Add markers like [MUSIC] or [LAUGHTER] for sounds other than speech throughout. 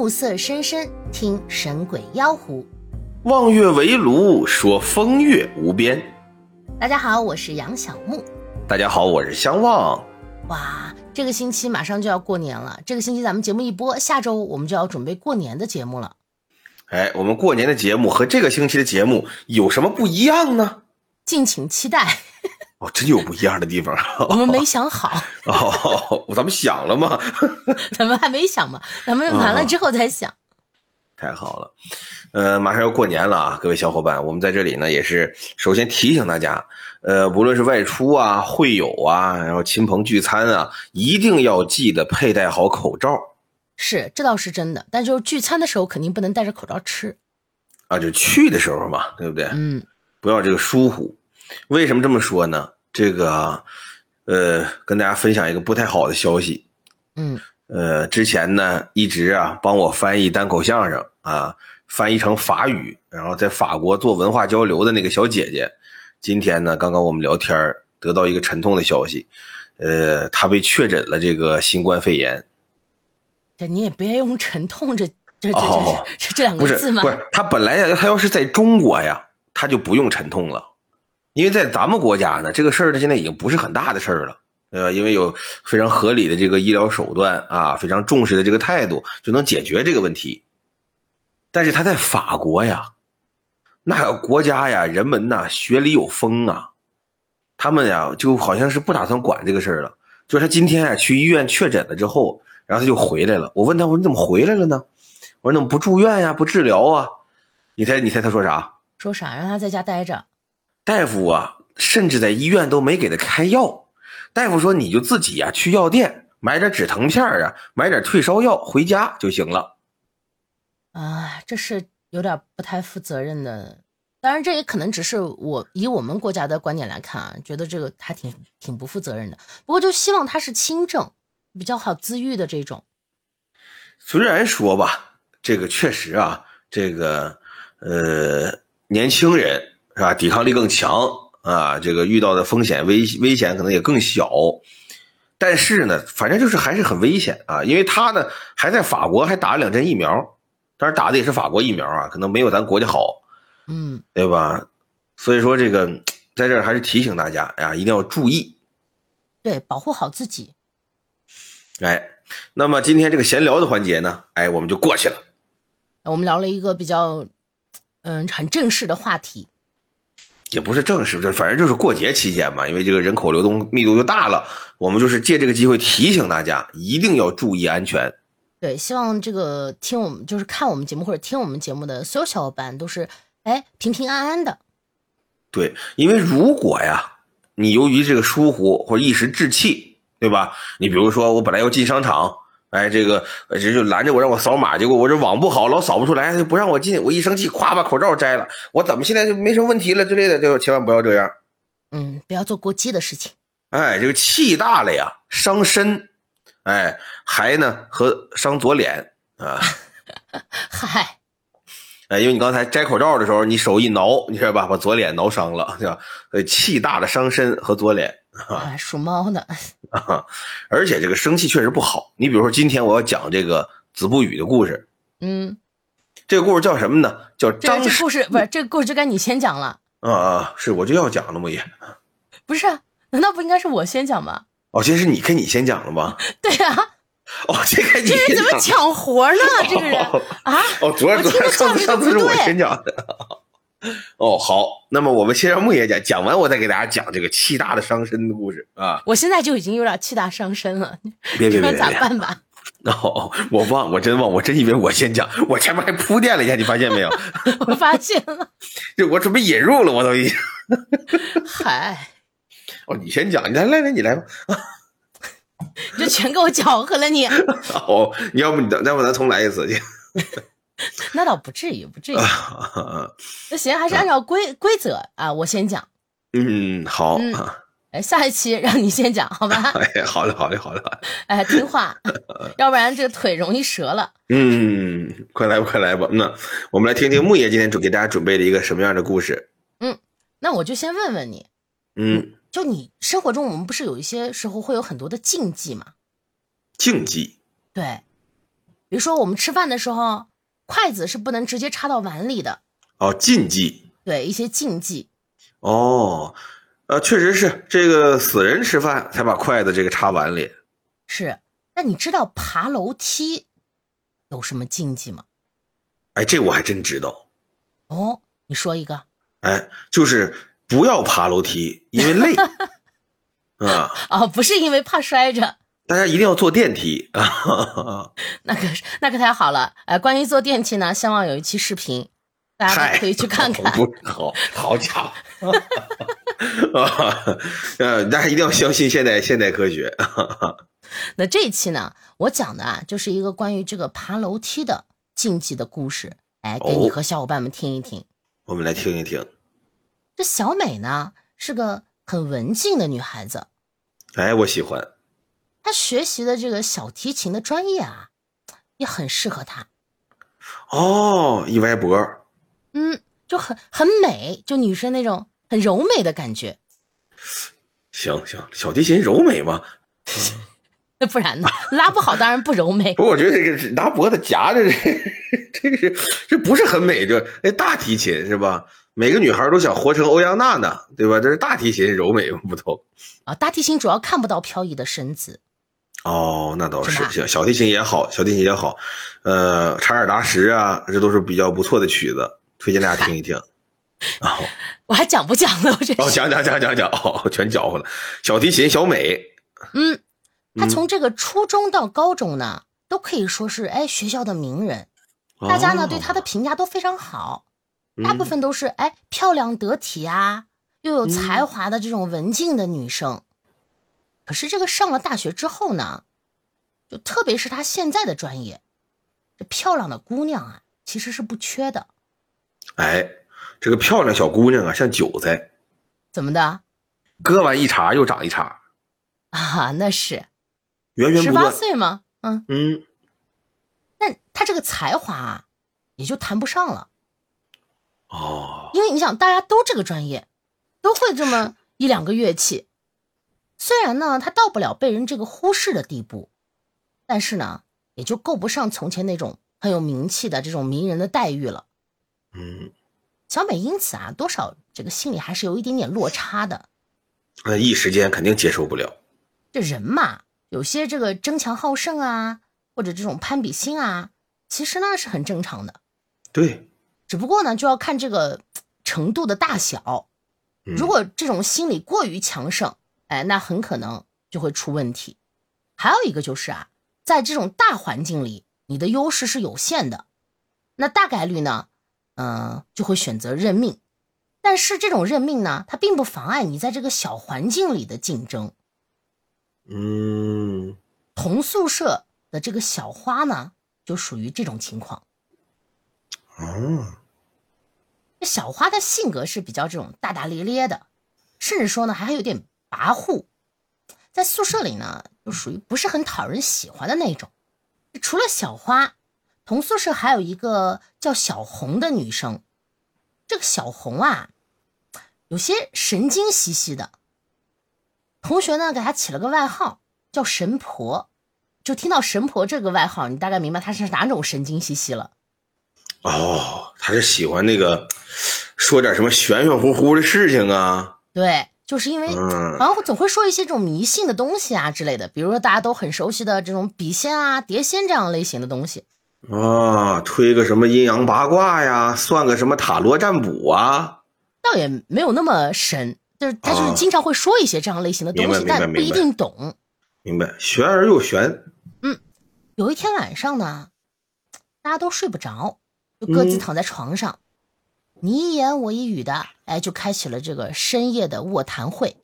暮色深深，听神鬼妖狐。望月围炉，说风月无边。大家好，我是杨小木。大家好，我是相望。哇，这个星期马上就要过年了。这个星期咱们节目一播，下周我们就要准备过年的节目了。哎，我们过年的节目和这个星期的节目有什么不一样呢？敬请期待。哦，真有不一样的地方。我们没 [LAUGHS] 想好。哦，咱们想了吗？[LAUGHS] 咱们还没想嘛，咱们完了之后再想。太好了，呃，马上要过年了啊，各位小伙伴，我们在这里呢也是首先提醒大家，呃，无论是外出啊、会友啊，然后亲朋聚餐啊，一定要记得佩戴好口罩。是，这倒是真的，但就是聚餐的时候肯定不能戴着口罩吃。啊，就去的时候嘛，对不对？嗯，不要这个疏忽。为什么这么说呢？这个，呃，跟大家分享一个不太好的消息。嗯，呃，之前呢一直啊帮我翻译单口相声啊，翻译成法语，然后在法国做文化交流的那个小姐姐，今天呢刚刚我们聊天得到一个沉痛的消息，呃，她被确诊了这个新冠肺炎。这你也别用沉痛这这这这这这两个字吗？不是，她本来她要是在中国呀，她就不用沉痛了。因为在咱们国家呢，这个事儿呢现在已经不是很大的事儿了，对吧，因为有非常合理的这个医疗手段啊，非常重视的这个态度，就能解决这个问题。但是他在法国呀，那个国家呀，人们呐学里有风啊，他们呀就好像是不打算管这个事儿了。就是他今天啊去医院确诊了之后，然后他就回来了。我问他，我说你怎么回来了呢？我说怎么不住院呀，不治疗啊？你猜，你猜他说啥？说啥？让他在家待着。大夫啊，甚至在医院都没给他开药。大夫说：“你就自己呀，去药店买点止疼片啊，买点退烧药回家就行了。”啊，这是有点不太负责任的。当然，这也可能只是我以我们国家的观点来看啊，觉得这个还挺挺不负责任的。不过，就希望他是轻症，比较好自愈的这种。虽然说吧，这个确实啊，这个呃，年轻人。是吧？抵抗力更强啊，这个遇到的风险危危险可能也更小，但是呢，反正就是还是很危险啊，因为他呢还在法国还打了两针疫苗，但是打的也是法国疫苗啊，可能没有咱国家好，嗯，对吧？所以说这个在这还是提醒大家呀，一定要注意，对，保护好自己。哎，那么今天这个闲聊的环节呢，哎，我们就过去了，我们聊了一个比较嗯很正式的话题。也不是正式，这反正就是过节期间嘛，因为这个人口流动密度就大了，我们就是借这个机会提醒大家一定要注意安全。对，希望这个听我们就是看我们节目或者听我们节目的所有小伙伴都是哎平平安安的。对，因为如果呀，你由于这个疏忽或一时置气，对吧？你比如说我本来要进商场。哎，这个这就拦着我让我扫码，结果我这网不好，老扫不出来，就不让我进。我一生气，咵把口罩摘了。我怎么现在就没什么问题了之类的？就千万不要这样。嗯，不要做过激的事情。哎，这个气大了呀，伤身。哎，还呢和伤左脸啊。[LAUGHS] 嗨。哎，因为你刚才摘口罩的时候，你手一挠，你知道吧，把左脸挠伤了，对吧？呃，气大了伤身和左脸。啊，属猫的。[LAUGHS] 啊，而且这个生气确实不好。你比如说，今天我要讲这个子不语的故事。嗯，这个故事叫什么呢？叫张。这故事不是这个故事就该你先讲了。啊啊，是我就要讲了嘛也。不是，难道不应该是我先讲吗？哦，先是你跟你先讲了吗？对啊。哦，这个你这人怎么抢活呢？这个人啊。哦，昨天昨天上次上次是我先讲的。[LAUGHS] [LAUGHS] 哦，好，那么我们先让木爷讲，讲完我再给大家讲这个气大的伤身的故事啊。我现在就已经有点气大伤身了，别 [LAUGHS] 别别，[LAUGHS] 咋办吧？哦，我忘，我真忘，我真以为我先讲，我前面还铺垫了一下，你发现没有？我发现了，就我准备引入了，我都已经。嗨，哦，你先讲，你来来来，你来吧。这全给我搅和了你。哦，你要不你等，要不咱重来一次去。[LAUGHS] 那倒不至于，不至于。[LAUGHS] 那行，还是按照规规则啊，我先讲。嗯，好。[LAUGHS] 哎，下一期让你先讲，好吧？哎，好的，好的，好的。哎，听话，要不然这个腿容易折了。嗯，快来吧，快来吧。那我们来听听木爷今天准给大家准备了一个什么样的故事？嗯，那我就先问问你，嗯，就你生活中，我们不是有一些时候会有很多的禁忌吗？禁忌。对。比如说我们吃饭的时候，筷子是不能直接插到碗里的，哦，禁忌对一些禁忌。哦，呃，确实是这个死人吃饭才把筷子这个插碗里。是，那你知道爬楼梯有什么禁忌吗？哎，这我还真知道。哦，你说一个。哎，就是不要爬楼梯，因为累。[LAUGHS] 啊，哦，不是因为怕摔着，大家一定要坐电梯啊。[LAUGHS] 那可是那可太好了。哎，关于坐电梯呢，相望有一期视频，大家可以去看看。不好，好家伙！啊，[LAUGHS] 呃，大家一定要相信现代现代科学。[LAUGHS] 那这一期呢，我讲的啊，就是一个关于这个爬楼梯的禁忌的故事，哎，给你哦和小伙伴们听一听。我们来听一听。这小美呢，是个很文静的女孩子，哎，我喜欢。她学习的这个小提琴的专业啊，也很适合他。哦，一歪脖，嗯，就很很美，就女生那种很柔美的感觉。行行，小提琴柔美吗？那 [LAUGHS] 不然呢？拉不好当然不柔美。[LAUGHS] 不，我觉得这个是拿脖子夹着这，这个是这不是很美，就那大提琴是吧？每个女孩都想活成欧阳娜娜，对吧？这是大提琴柔美不同。啊，大提琴主要看不到飘逸的身子。哦，那倒是小提琴也好，小提琴也好，呃，查尔达什啊，这都是比较不错的曲子，推荐大家听一听。哦，[LAUGHS] 我还讲不讲了？我这哦，讲讲讲讲讲，哦，[LAUGHS] 全搅和了。小提琴小美，嗯，她嗯。从这个初中到高中呢，都可以说是哎学校的名人，大家呢哦对她的评价都非常好，大部嗯分都是哎漂亮得体啊，又有才华的这种文静的女生。可是这个上了大学之后呢，就特别是他现在的专业，这漂亮的姑娘啊，其实是不缺的。哎，这个漂亮小姑娘啊，像韭菜，怎么的割完一茬又长一茬，啊？那是十八源源不断。岁吗？嗯，嗯，那他这个才华啊，也就谈不上了。哦，因为你想，大家都这个专业，都会这么一两个乐器，虽然呢，他到不了被人这个忽视的地步，但是呢，也就够不上从前那种很有名气的这种名人的待遇了。嗯，小美因此啊，多少这个心里还是有一点点落差的。那一时间肯定接受不了。这人嘛，有些这个争强好胜啊，或者这种攀比心啊，其实呢是很正常的。对，只不过呢，就要看这个程度的大小。嗯如果这种心理过于强盛，哎，那很可能就会出问题。还有一个就是啊，在这种大环境里，你的优势是有限的，那大概率呢，嗯、就会选择认命。但是这种认命呢，它并不妨碍你在这个小环境里的竞争。嗯，同宿舍的这个小花呢，就属于这种情况。哦，这小花的性格是比较这种大大咧咧的，甚至说呢还有点跋扈，在宿舍里呢就属于不是很讨人喜欢的那种。除了小花，同宿舍还有一个叫小红的女生。这个小红啊，有些神经兮兮的，同学呢给她起了个外号叫神婆。就听到神婆这个外号，你大概明白她是哪种神经兮兮了。哦，他是喜欢那个说点什么玄玄乎乎的事情啊。对，就是因为嗯好像总会说一些这种迷信的东西啊之类的，比如说大家都很熟悉的这种笔仙啊、碟仙这样类型的东西。啊，推个什么阴阳八卦呀，算个什么塔罗占卜啊。倒也没有那么神，就是他就是啊经常会说一些这样类型的东西，但不一定懂。明白，玄而又玄。嗯有一天晚上呢，大家都睡不着，就各自嗯躺在床上，你一言我一语的，哎，就开启了这个深夜的卧谈会。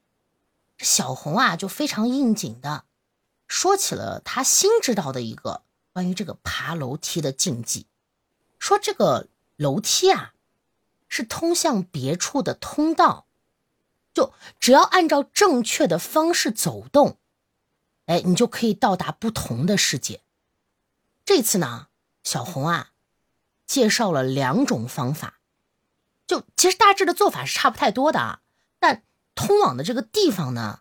小红啊，就非常应景的说起了她新知道的一个关于这个爬楼梯的禁忌，说这个楼梯啊是通向别处的通道，就只要按照正确的方式走动，哎，你就可以到达不同的世界。这次呢，小红啊介绍了两种方法，就其实大致的做法是差不太多的啊，但通往的这个地方呢，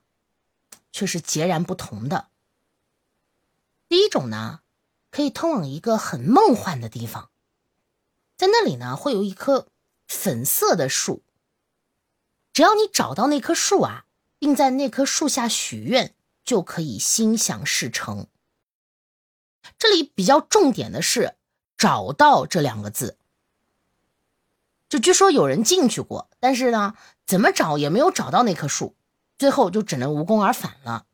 却是截然不同的。第一种呢，可以通往一个很梦幻的地方，在那里呢会有一棵粉色的树。只要你找到那棵树啊，并在那棵树下许愿，就可以心想事成。这里比较重点的是“找到”这两个字。就据说有人进去过，但是呢，怎么找也没有找到那棵树，最后就只能无功而返了。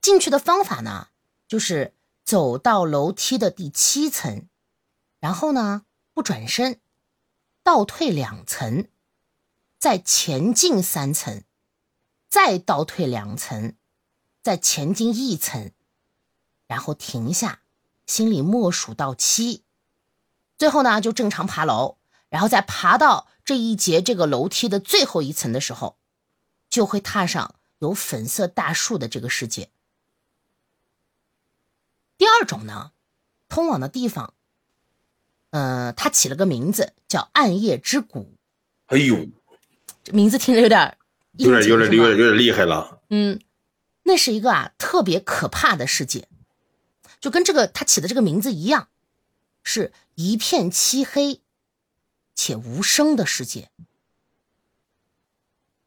进去的方法呢，就是走到楼梯的第七层，然后呢不转身，倒退两层，再前进三层，再倒退两层，再前进一层，然后停下，心里默数到七，最后呢就正常爬楼。然后在爬到这一节这个楼梯的最后一层的时候，就会踏上有粉色大树的这个世界。第二种呢，通往的地方，呃，它起了个名字叫暗夜之谷。哎呦，这名字听着有点有点有点有点有点厉害了。嗯，那是一个啊特别可怕的世界，就跟这个他起的这个名字一样，是一片漆黑。且无声的世界，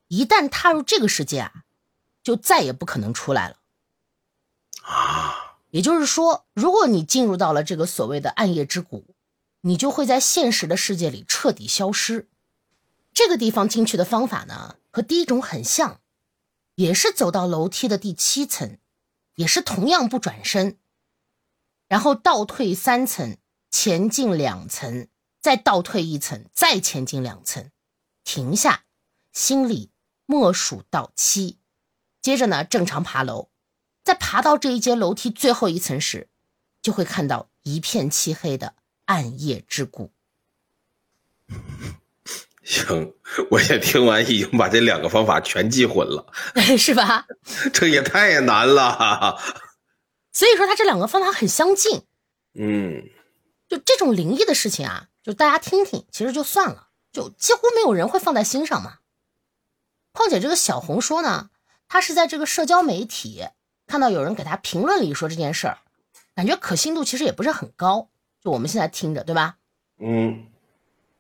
一旦踏入这个世界啊，就再也不可能出来了。啊，也就是说，如果你进入到了这个所谓的暗夜之谷，你就会在现实的世界里彻底消失。这个地方进去的方法呢，和第一种很像，也是走到楼梯的第七层，也是同样不转身，然后倒退三层，前进两层。再倒退一层，再前进两层，停下，心里默数到七，接着呢，正常爬楼，在爬到这一阶楼梯最后一层时，就会看到一片漆黑的暗夜之谷。[LAUGHS] 行，我也听完，已经把这两个方法全记混了，[LAUGHS] 是吧？这也太难了。所以说，他这两个方法很相近。嗯，就这种灵异的事情啊。就大家听听，其实就算了，就几乎没有人会放在心上嘛。况且这个小红说呢，他是在这个社交媒体看到有人给他评论里说这件事儿，感觉可信度其实也不是很高。就我们现在听着，对吧？嗯。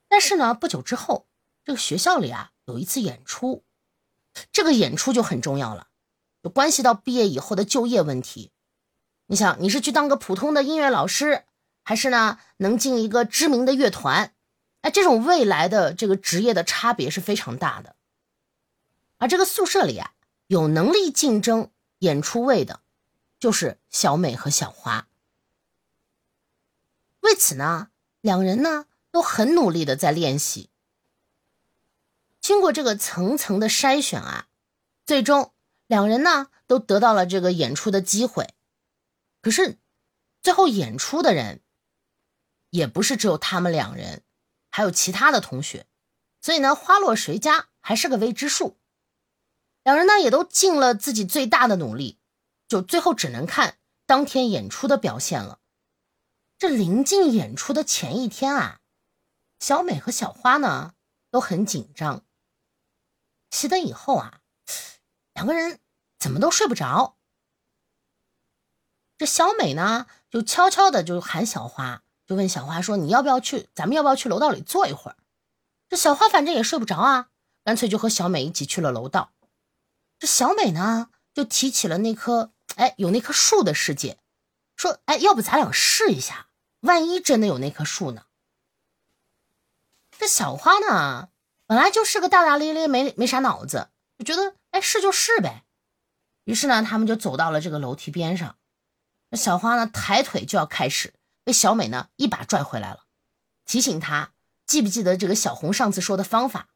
但是呢，不久之后，这个学校里啊有一次演出，这个演出就很重要了，就关系到毕业以后的就业问题。你想，你是去当个普通的音乐老师？还是呢，能进一个知名的乐团，哎，这种未来的这个职业的差别是非常大的。而这个宿舍里啊，有能力竞争演出位的，就是小美和小花。为此呢，两人呢都很努力的在练习。经过这个层层的筛选啊，最终两人呢都得到了这个演出的机会。可是，最后演出的人。也不是只有他们两人，还有其他的同学，所以呢，花落谁家还是个未知数。两人呢也都尽了自己最大的努力，就最后只能看当天演出的表现了。这临近演出的前一天啊，小美和小花呢都很紧张。熄灯以后啊，两个人怎么都睡不着。这小美呢就悄悄的就喊小花。就问小花说：“你要不要去？咱们要不要去楼道里坐一会儿？”这小花反正也睡不着啊，干脆就和小美一起去了楼道。这小美呢，就提起了那棵哎有那棵树的世界，说：“哎，要不咱俩试一下？万一真的有那棵树呢？”这小花呢，本来就是个大大咧咧、没没啥脑子，就觉得哎试就试呗。于是呢，他们就走到了这个楼梯边上。那小花呢，抬腿就要开始。被小美呢一把拽回来了，提醒她记不记得这个小红上次说的方法。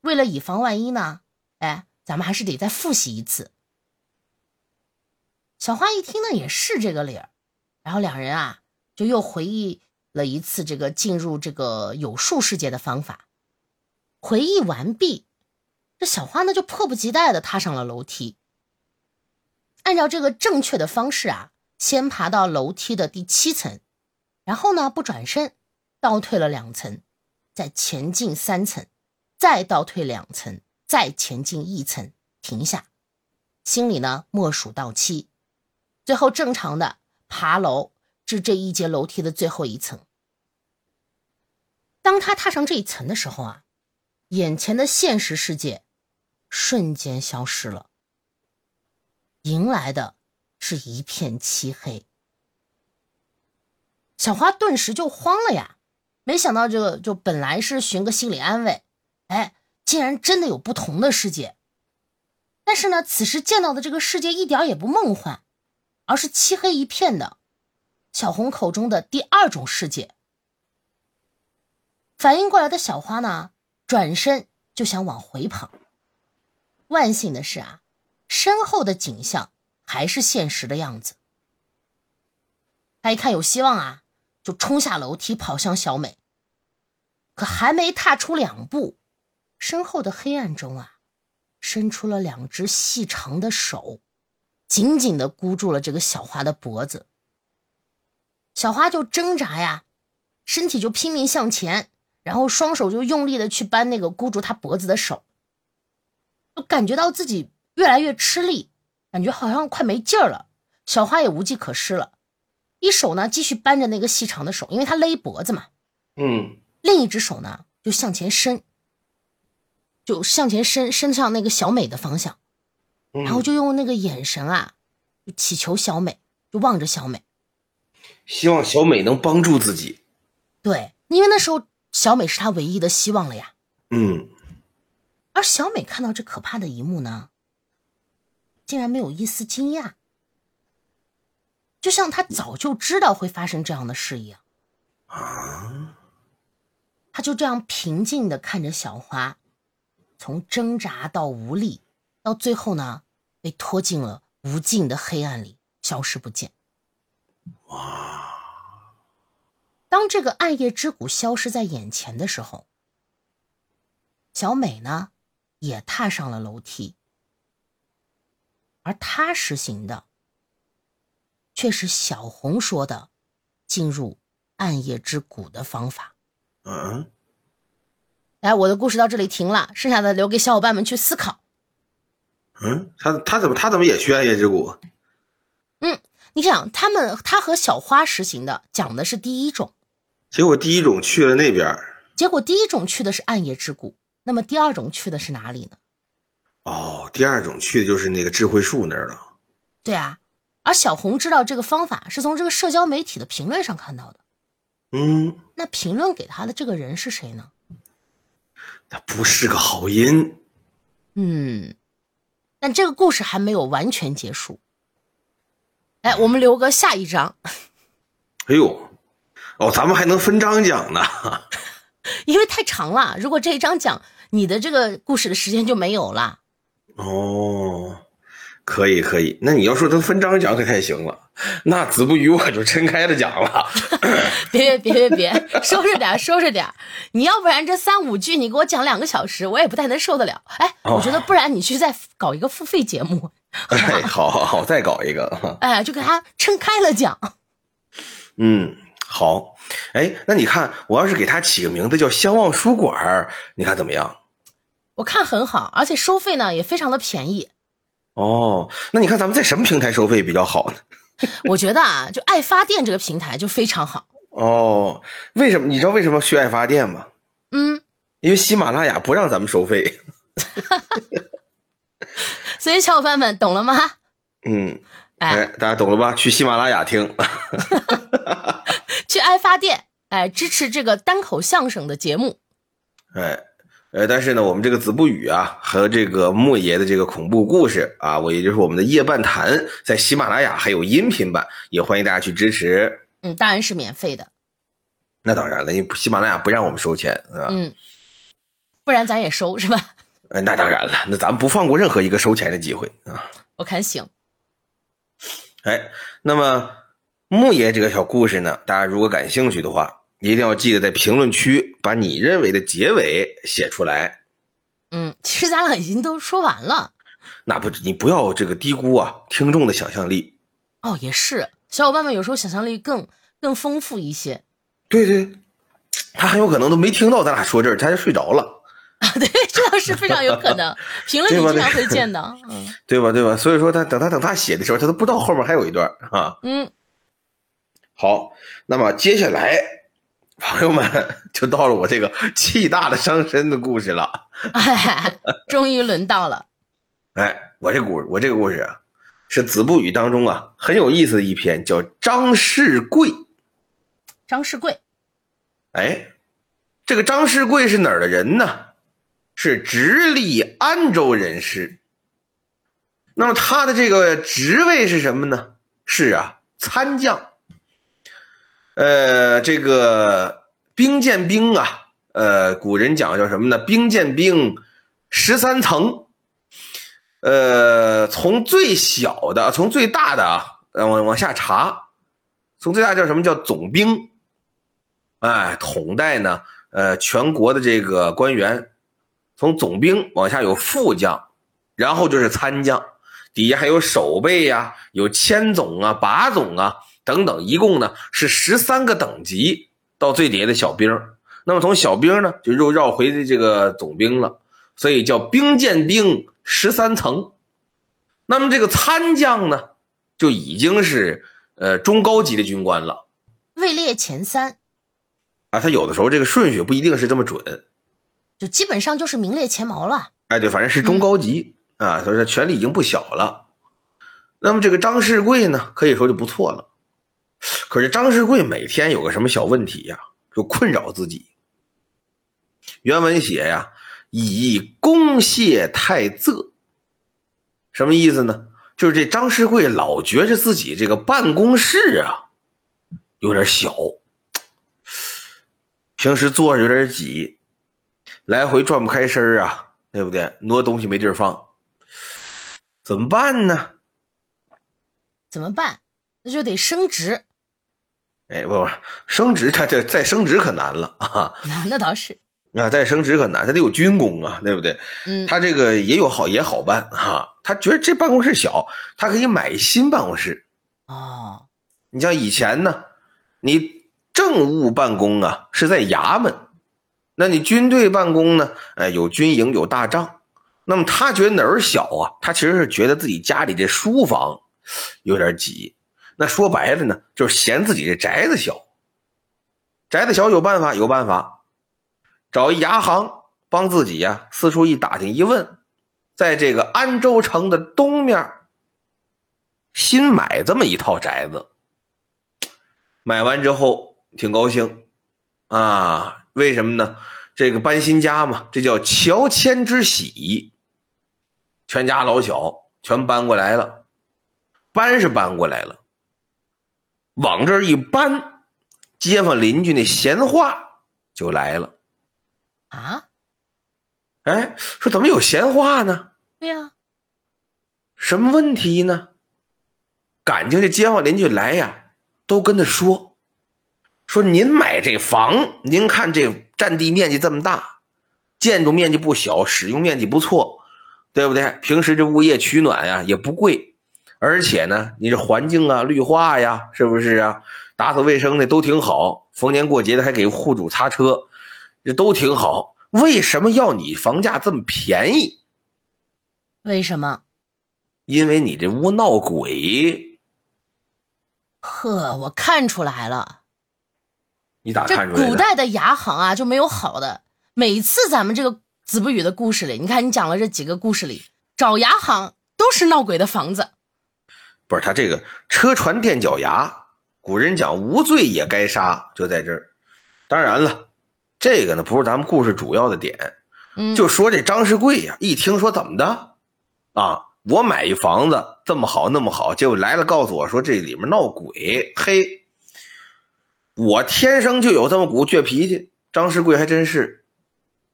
为了以防万一呢，哎，咱们还是得再复习一次。小花一听呢也是这个理儿，然后两人啊就又回忆了一次这个进入这个有树世界的方法。回忆完毕，这小花呢就迫不及待的踏上了楼梯。按照这个正确的方式啊。先爬到楼梯的第七层，然后呢不转身，倒退了两层，再前进三层，再倒退两层，再前进一层，停下，心里呢默数到七，最后正常的爬楼至这一节楼梯的最后一层。当他踏上这一层的时候啊，眼前的现实世界瞬间消失了，迎来的是一片漆黑。小花顿时就慌了呀，没想到这个就本来是寻个心理安慰，哎，竟然真的有不同的世界。但是呢，此时见到的这个世界一点也不梦幻，而是漆黑一片的。小红口中的第二种世界。反应过来的小花呢，转身就想往回跑。万幸的是啊，身后的景象还是现实的样子。他一看有希望啊。就冲下楼梯跑向小美，可还没踏出两步，身后的黑暗中啊，伸出了两只细长的手，紧紧的箍住了这个小花的脖子。小花就挣扎呀，身体就拼命向前，然后双手就用力的去扳那个箍住她脖子的手，就感觉到自己越来越吃力，感觉好像快没劲儿了。小花也无计可施了。一手呢继续扳着那个细长的手，因为她勒脖子嘛。嗯，另一只手呢就向前伸，就向前伸，伸向那个小美的方向，然后就用那个眼神啊，就祈求小美，就望着小美，希望小美能帮助自己。对，因为那时候小美是他唯一的希望了呀。嗯，而小美看到这可怕的一幕呢，竟然没有一丝惊讶。就像他早就知道会发生这样的事一样，啊！他就这样平静的看着小花，从挣扎到无力，到最后呢，被拖进了无尽的黑暗里，消失不见。哇！当这个暗夜之谷消失在眼前的时候，小美呢，也踏上了楼梯，而他实行的。却是小红说的进入暗夜之谷的方法。嗯，来，我的故事到这里停了，剩下的留给小伙伴们去思考。嗯，他他怎么他怎么也去暗夜之谷？嗯，你想，他们他和小花实行的讲的是第一种，结果第一种去了那边，结果第一种去的是暗夜之谷，那么第二种去的是哪里呢？哦，第二种去的就是那个智慧树那儿了。对啊。而小红知道这个方法是从这个社交媒体的评论上看到的。嗯，那评论给他的这个人是谁呢？他不是个好人。嗯，但这个故事还没有完全结束。哎，我们留个下一章。哎呦，哦，咱们还能分章讲呢。[LAUGHS] 因为太长了，如果这一章讲你的这个故事的时间就没有了。哦。可以可以，那你要说他分章讲可太行了，那子不语我就撑开了讲了。[LAUGHS] 别别别别别，收着点收着点，你要不然这三五句你给我讲两个小时，我也不太能受得了。哎，我觉得不然你去再搞一个付费节目。[LAUGHS] 哎，好好好，再搞一个。哎，就给他撑开了讲。[LAUGHS] 嗯，好。哎，那你看，我要是给他起个名字叫相望书馆，你看怎么样？我看很好，而且收费呢也非常的便宜。哦，那你看咱们在什么平台收费比较好呢？[LAUGHS] [LAUGHS] 我觉得啊，就爱发电这个平台就非常好。哦，为什么？你知道为什么去爱发电吗？嗯，因为喜马拉雅不让咱们收费。[LAUGHS] 所以小伙伴们懂了吗？嗯，哎，大家懂了吧？去喜马拉雅听，去爱发电，哎，支持这个单口相声的节目。哎。呃，但是呢，我们这个子不语啊，和这个莫爷的这个恐怖故事啊，我也就是我们的夜半谈，在喜马拉雅还有音频版，也欢迎大家去支持。嗯，当然是免费的。那当然了，因为喜马拉雅不让我们收钱，是吧？嗯，不然咱也收是吧？[LAUGHS] 呃，那当然了，那咱们不放过任何一个收钱的机会啊。我看行。哎，那么木爷这个小故事呢，大家如果感兴趣的话。一定要记得在评论区把你认为的结尾写出来。嗯，其实咱俩已经都说完了。那不，你不要这个低估啊听众的想象力。哦，也是，小伙伴们有时候想象力更更丰富一些。对对，他很有可能都没听到咱俩说这儿，他就睡着了。啊，对，[LAUGHS] 这倒是非常有可能。[LAUGHS] 评论里经常会见的，嗯，对吧？对吧？所以说他等他等他写的时候，他都不知道后面还有一段啊。嗯。好，那么接下来，朋友们就到了我这个气大的伤身的故事了。哎，[LAUGHS] 终于轮到了。哎，我这故我这个故事啊，是《子不语》当中啊很有意思的一篇，叫张世贵。张世贵，哎，这个张世贵是哪儿的人呢？是直隶安州人士。那么他的这个职位是什么呢？是啊，参将。呃，这个兵见兵啊，呃，古人讲叫什么呢？兵见兵，十三层。呃，从最小的，从最大的啊，往往下查，从最大叫什么叫总兵？哎，统带呢，呃，全国的这个官员，从总兵往下有副将，然后就是参将，底下还有守备呀，有千总啊、把总啊。等等，一共呢是十三个等级，到最底下的小兵。那么从小兵呢，就又绕回这个总兵了，所以叫兵见兵十三层。那么这个参将呢，就已经是呃中高级的军官了，位列前三啊。他有的时候这个顺序不一定是这么准，就基本上就是名列前茅了。哎，对，反正是中高级啊，所以说权力已经不小了。那么这个张世贵呢，可以说就不错了。可是张世贵每天有个什么小问题呀，就困扰自己。原文写呀，以公谢太仄，什么意思呢？就是这张世贵老觉着自己这个办公室啊有点小，平时坐着有点挤，来回转不开身啊，对不对？挪东西没地儿放，怎么办呢？怎么办？那就得升职。哎，不不，升职他这再升职可难了啊！[LAUGHS] 那倒是啊，再升职可难，他得有军功啊，对不对？嗯，他这个也有好也好办哈。他觉得这办公室小，他可以买新办公室。哦，你像以前呢，你政务办公啊是在衙门，那你军队办公呢？哎，有军营有大帐。那么他觉得哪儿小啊？他其实是觉得自己家里这书房有点挤。那说白了呢，就是嫌自己这宅子小。宅子小有办法，有办法，找一牙行帮自己呀，四处一打听一问，在这个安州城的东面，新买这么一套宅子。买完之后挺高兴啊，为什么呢？这个搬新家嘛，这叫乔迁之喜，全家老小全搬过来了，搬是搬过来了。往这儿一搬，街坊邻居那闲话就来了。啊？哎，说怎么有闲话呢？对呀。什么问题呢？感情这街坊邻居来呀，都跟他说：“说您买这房，您看这占地面积这么大，建筑面积不小，使用面积不错，对不对？平时这物业取暖呀也不贵。”而且呢，你这环境啊、绿化呀，是不是啊？打扫卫生的都挺好，逢年过节的还给户主擦车，这都挺好。为什么要你房价这么便宜？为什么？因为你这屋闹鬼。呵，我看出来了。你咋看出来的？古代的牙行啊，就没有好的。每次咱们这个子不语的故事里，你看你讲了这几个故事里，找牙行都是闹鬼的房子。不是他这个车船垫脚牙，古人讲无罪也该杀，就在这儿。当然了，这个呢不是咱们故事主要的点。嗯，就说这张世贵呀，一听说怎么的啊，我买一房子这么好那么好，结果来了告诉我说这里面闹鬼。嘿，我天生就有这么股倔脾气，张世贵还真是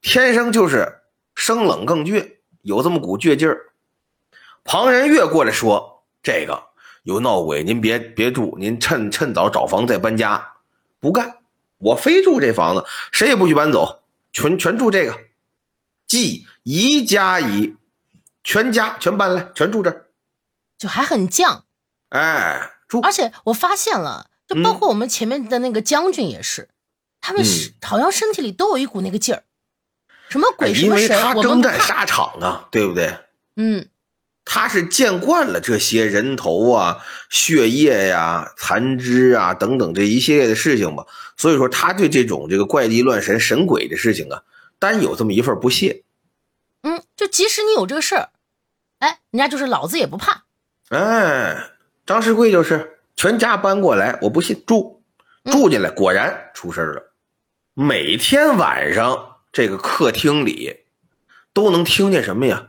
天生就是生冷更倔，有这么股倔劲儿。旁人越过来说。这个有闹鬼，您别别住，您趁趁早找房再搬家。不干，我非住这房子，谁也不许搬走，全全住这个。即宜家宜，全家全搬来，全住这儿，就还很犟。哎，住。而且我发现了，就包括我们前面的那个将军也是，他们是好像身体里都有一股那个劲儿。什么鬼？什么神？因为他征战沙场啊，对不对？嗯。他是见惯了这些人头啊、血液呀、残肢啊等等这一系列的事情吧，所以说他对这种这个怪力乱神、神鬼的事情啊，单有这么一份不屑。嗯，就即使你有这个事儿，哎，人家就是老子也不怕。哎，张世贵就是全家搬过来，我不信住住进来，果然出事了。每天晚上这个客厅里都能听见什么呀？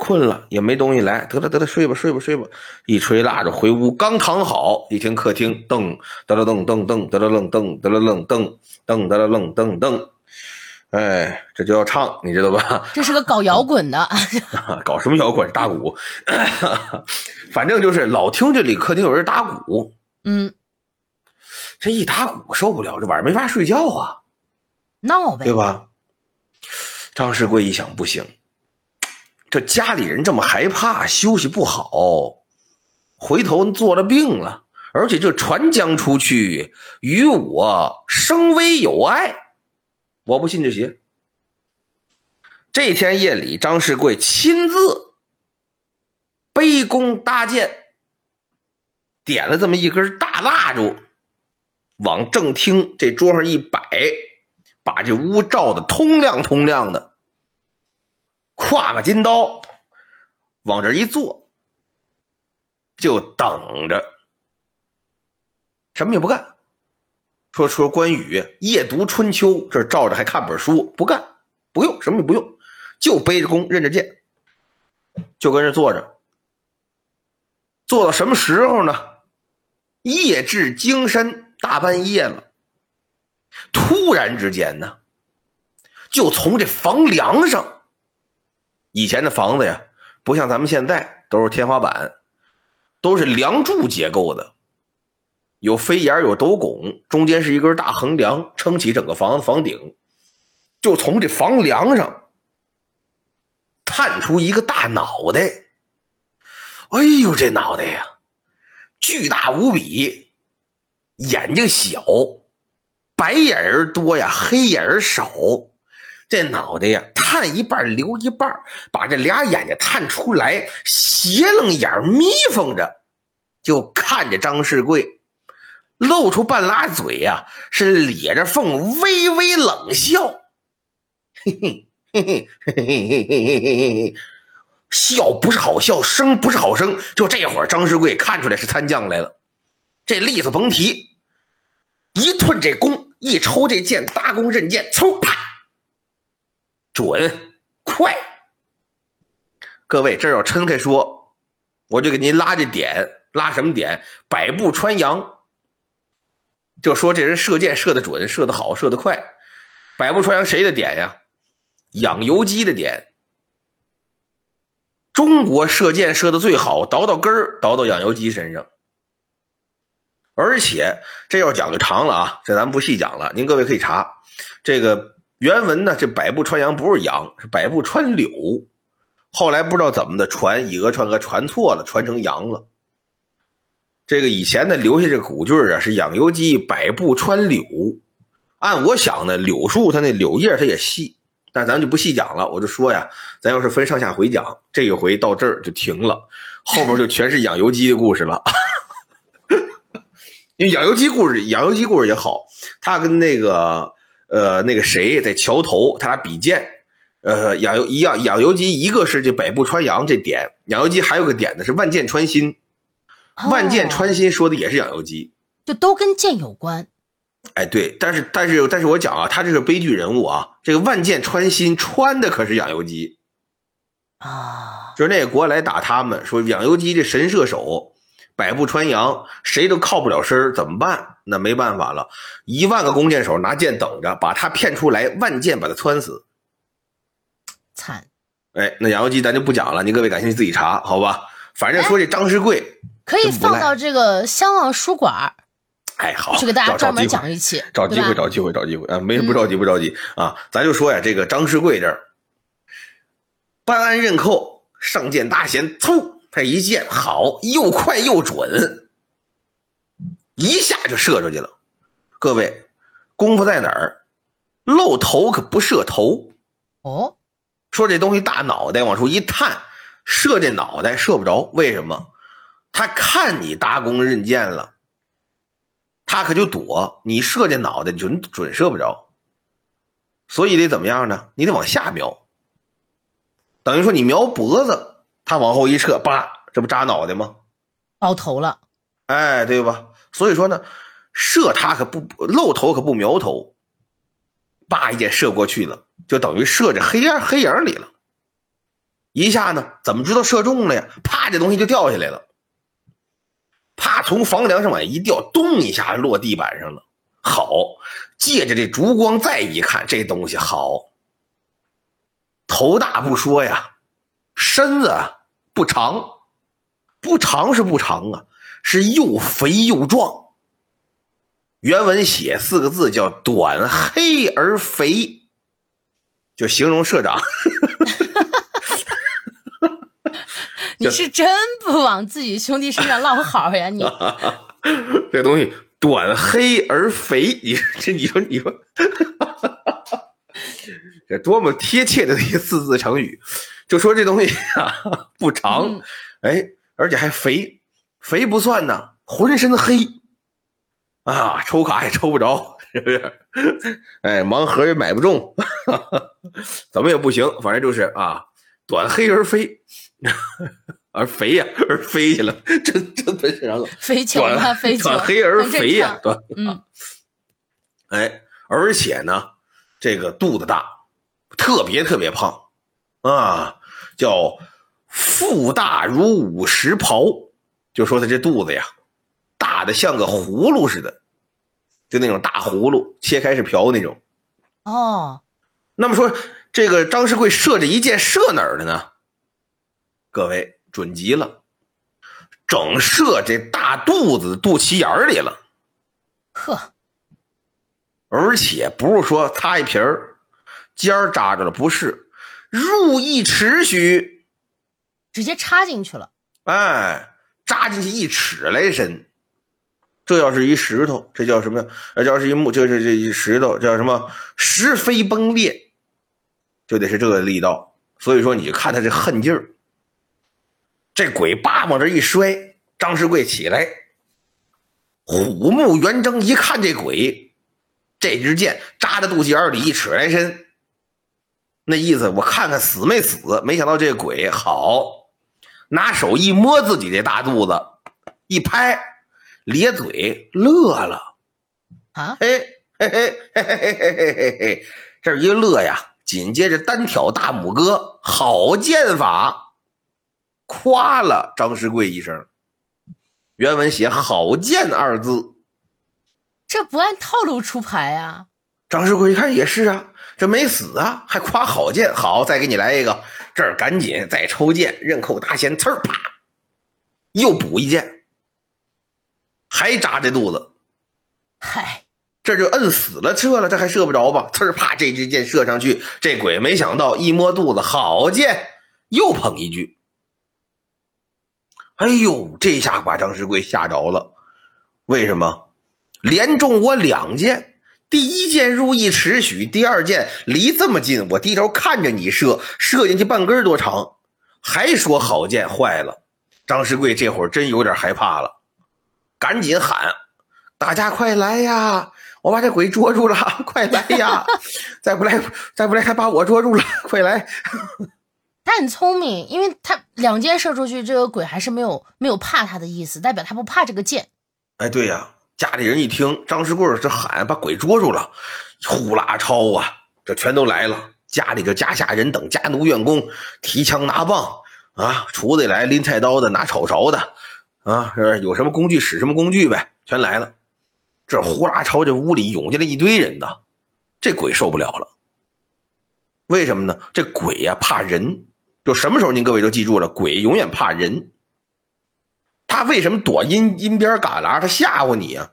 困了也没东西来，得了得了，睡吧睡吧睡吧。一吹蜡烛回屋，刚躺好，一听客厅噔噔噔噔噔噔噔噔噔噔噔了噔噔噔噔了噔噔噔，哎，这就要唱，你知道吧？这是个搞摇滚的，[LAUGHS] 搞什么摇滚？打鼓，[LAUGHS] 反正就是老听这里客厅有人打鼓。嗯，这一打鼓受不了，这晚上没法睡觉啊，闹呗，对吧？张世贵一想，不行，这家里人这么害怕，休息不好，回头做了病了，而且这传将出去，与我生威有碍，我不信这邪。这天夜里，张世贵亲自卑躬搭箭，点了这么一根大蜡烛，往正厅这桌上一摆，把这屋照的通亮通亮的。挎个金刀，往这一坐，就等着，什么也不干。说说关羽夜读春秋，这照着还看本书，不干，不用，什么也不用。就背着弓，认着箭，就跟这坐着，坐到什么时候呢？夜至精深，大半夜了。突然之间呢，就从这房梁上，以前的房子呀，不像咱们现在都是天花板，都是梁柱结构的，有飞檐，有斗拱，中间是一根大横梁撑起整个房子房顶，就从这房梁上。探出一个大脑袋，哎呦，这脑袋呀，巨大无比，眼睛小，白眼儿多呀，黑眼儿少。这脑袋呀，探一半留一半，把这俩眼睛探出来，斜楞眼眯缝着，就看着张世贵，露出半拉嘴呀，是咧着缝，微微冷笑，嘿嘿。嘿嘿嘿嘿嘿嘿嘿嘿嘿，笑不是好笑，声不是好声。就这会儿，张世贵看出来是参将来了，这利索甭提，一吞这弓，一抽这剑，搭弓刃箭，噌啪，准快。各位，这要撑开说，我就给您拉这点，拉什么点？百步穿杨。就说这人射箭射的准，射的好，射的快。百步穿杨谁的点呀？养由基的点，中国射箭射的最好，倒到根儿，倒到养由基身上。而且这要讲就长了啊，这咱们不细讲了，您各位可以查这个原文呢。这百步穿杨不是杨，是百步穿柳。后来不知道怎么的传以讹传讹，传错了，传成杨了。这个以前呢留下这个古句啊，是养由基百步穿柳。按我想呢，柳树它那柳叶它也细。但咱就不细讲了，我就说呀，咱要是分上下回讲，这一回到这儿就停了，后面就全是养由基的故事了。[LAUGHS] 因为养由基故事，养由基故事也好，他跟那个呃那个谁在桥头，他俩比剑，呃养由一样，养由基一个是这百步穿杨这点，养由基还有个点呢是万箭穿心，万箭穿心说的也是养由基，就都跟剑有关。哎，对，但是但是但是我讲啊，他这是悲剧人物啊，这个万箭穿心穿的可是养由基啊，就是那个国来打他们，说养由基这神射手，百步穿杨，谁都靠不了身怎么办？那没办法了，一万个弓箭手拿箭等着，把他骗出来，万箭把他穿死，惨。哎，那杨由基咱就不讲了，您各位感兴趣自己查，好吧？反正说这张世贵可以放到这个相望书馆儿哎，好，去给大家专门讲一期，找机会，找机会，找机会啊！没不着急，不着急啊！咱就说呀，这个张世贵这儿办案认扣，上箭搭弦，嗖，他一箭好，又快又准，一下就射出去了。各位，功夫在哪儿？露头可不射头。哦，说这东西大脑袋往出一探，射这脑袋射不着，为什么？他看你搭弓认箭了，他可就躲，你射这脑袋准准射不着，所以得怎么样呢？你得往下瞄，等于说你瞄脖子，他往后一撤，叭，这不扎脑袋吗？爆头了，哎，对吧？所以说呢，射他可不露头，可不瞄头，叭一箭射过去了，就等于射这黑暗黑影里了。一下呢，怎么知道射中了呀？啪，这东西就掉下来了，啪，从房梁上往下一掉，咚一下落地板上了。好，借着这烛光再一看，这东西好，头大不说呀，身子啊不长，不长是不长啊，是又肥又壮。原文写四个字叫“短黑而肥”，就形容社长。[LAUGHS] 你是真不往自己兄弟身上落好呀你！这东西短黑而肥，你这你说你说，[LAUGHS] 这多么贴切的一个四字成语！就说这东西啊不长，嗯哎，而且还肥，肥不算呢，浑身黑啊，抽卡也抽不着，是不是？哎，盲盒也买不中，[LAUGHS] 怎么也不行，反正就是啊，短黑而肥，而肥呀、而飞去了，真真奔上了。飞球短啊，飞球，短黑而肥呀、常短嗯，哎，而且呢，这个肚子大，特别特别胖啊，叫腹大如五十袍，就说他这肚子呀，大的像个葫芦似的，就那种大葫芦，切开是瓢那种。哦，那么说，这个张世贵射这一箭射哪儿了呢？各位准极了，整射这大肚子肚脐眼儿里了。呵，而且不是说擦一皮儿，尖儿扎着了，不是，入一尺许，直接插进去了，哎，扎进去一尺来深。这要是一石头，这叫什么这要是一木，这是这一石头，叫什么？石飞崩裂，就得是这个力道。所以说，你就看他这恨劲儿。这鬼叭往这一摔，张世贵起来，虎目圆睁，一看这鬼，这支箭扎在肚脐眼儿里一尺来深，那意思我看看死没死？没想到这鬼好，拿手一摸自己这大肚子，一拍，咧嘴乐了，啊，嘿嘿嘿嘿嘿嘿嘿嘿嘿，这一乐呀，紧接着单挑大拇哥，好剑法，夸了张世贵一声。原文写“好剑”二字，这不按套路出牌啊！张世贵一看也是啊，这没死啊，还夸好剑，好，再给你来一个，这儿赶紧再抽剑，刃扣大弦，呲儿啪，又补一剑，还扎这肚子，嗨，这就摁死了射了，这还射不着吧？呲儿啪，这支箭射上去，这鬼没想到一摸肚子，好剑，又捧一句。哎呦，这下把张世贵吓着了，为什么？连中我两箭，第一箭入一尺许，第二箭离这么近，我低头看着你射，射进去半根多长，还说好箭，坏了。张世贵这会儿真有点害怕了，赶紧喊：“大家快来呀！我把这鬼捉住了，快来呀！[LAUGHS] 再不来，再不来，还把我捉住了，快来！”他很聪明，因为他两箭射出去，这个鬼还是没有没有怕他的意思，代表他不怕这个箭。哎，对呀，家里人一听张世贵这喊把鬼捉住了，呼啦超啊，这全都来了。家里这家下人等、家奴员工提枪拿棒啊，厨子来拎菜刀的、拿炒勺的啊，是有什么工具使什么工具呗，全来了。这呼啦超这屋里涌进来一堆人呐，这鬼受不了了。为什么呢？这鬼呀、怕人，就什么时候您各位都记住了，鬼永远怕人。他为什么躲阴阴边旮旯？他吓唬你呀？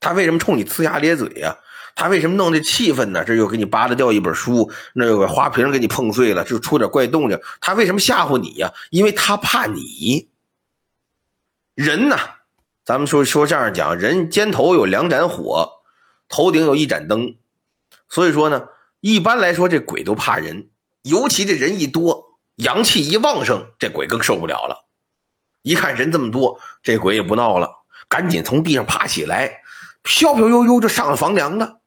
他为什么冲你呲牙咧嘴呀？他为什么弄这气氛呢？这又给你扒拉掉一本书，那有个花瓶给你碰碎了，就出点怪动静。他为什么吓唬你呀？因为他怕你。人呐，咱们说说这样讲，人肩头有两盏火，头顶有一盏灯，所以说呢，一般来说这鬼都怕人，尤其这人一多，阳气一旺盛，这鬼更受不了了。一看人这么多，这鬼也不闹了，赶紧从地上爬起来，飘飘悠悠就上了房梁了。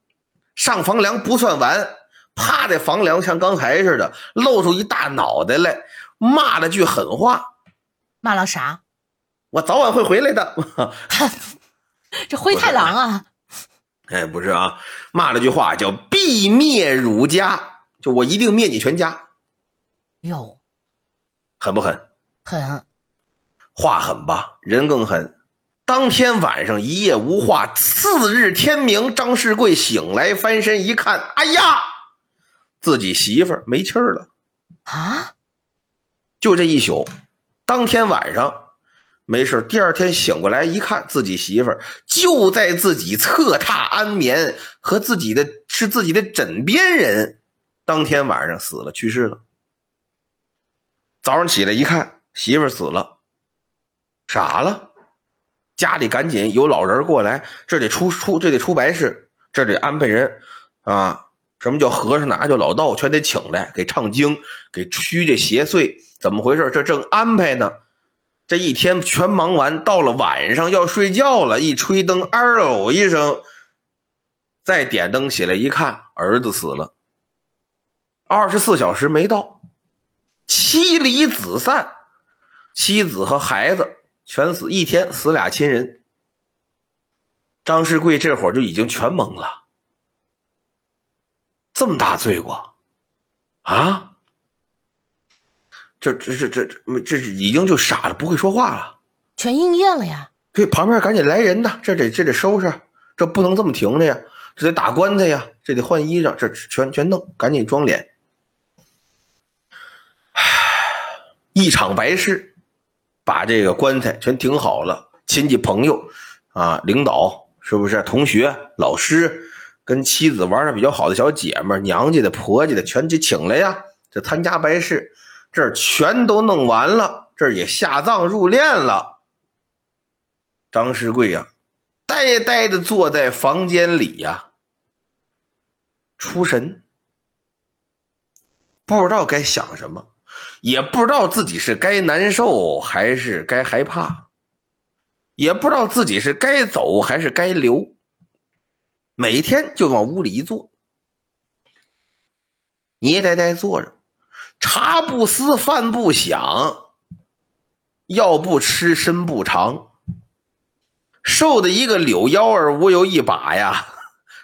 上房梁不算完，趴在房梁像刚才似的，露出一大脑袋来，骂了句狠话。骂了啥？我早晚会回来的。[LAUGHS] 这灰太狼啊！哎，不是啊，骂了句话叫“必灭汝家”，就我一定灭你全家。哟，狠不狠？狠。话狠吧，人更狠。当天晚上一夜无话，次日天明，张世贵醒来翻身一看，哎呀，自己媳妇儿没气儿了啊！就这一宿，当天晚上没事，第二天醒过来一看，自己媳妇儿就在自己侧榻安眠，和自己的是自己的枕边人，当天晚上死了，去世了。早上起来一看，媳妇儿死了。傻了，家里赶紧有老人过来，这得出出，这得出白事，这得安排人啊！什么叫和尚？哪叫老道？全得请来给唱经，给驱这邪祟。怎么回事？这正安排呢，这一天全忙完，到了晚上要睡觉了，一吹灯，嗷哦一声，再点灯起来一看，儿子死了，二十四小时没到，妻离子散，妻子和孩子。全死一天，死俩亲人。张世贵这会儿就已经全懵了，这么大罪过啊！这这这这这这已经就傻了，不会说话了，全应验了呀！对，旁边赶紧来人呐，这得这得收拾，这不能这么停着呀，这得打棺材呀，这得换衣裳，这全全弄，赶紧装脸。一场白事。把这个棺材全停好了，亲戚朋友啊，领导是不是？同学、老师，跟妻子玩的比较好的小姐们娘家的、婆家的，全去请来呀。这参加白事，这全都弄完了，这也下葬入殓了。张世贵呀，呆呆的坐在房间里呀，出神，不知道该想什么。也不知道自己是该难受还是该害怕，也不知道自己是该走还是该留。每天就往屋里一坐，捏呆呆坐着，茶不思饭不想，药不吃身不长，瘦的一个柳腰儿无有一把呀，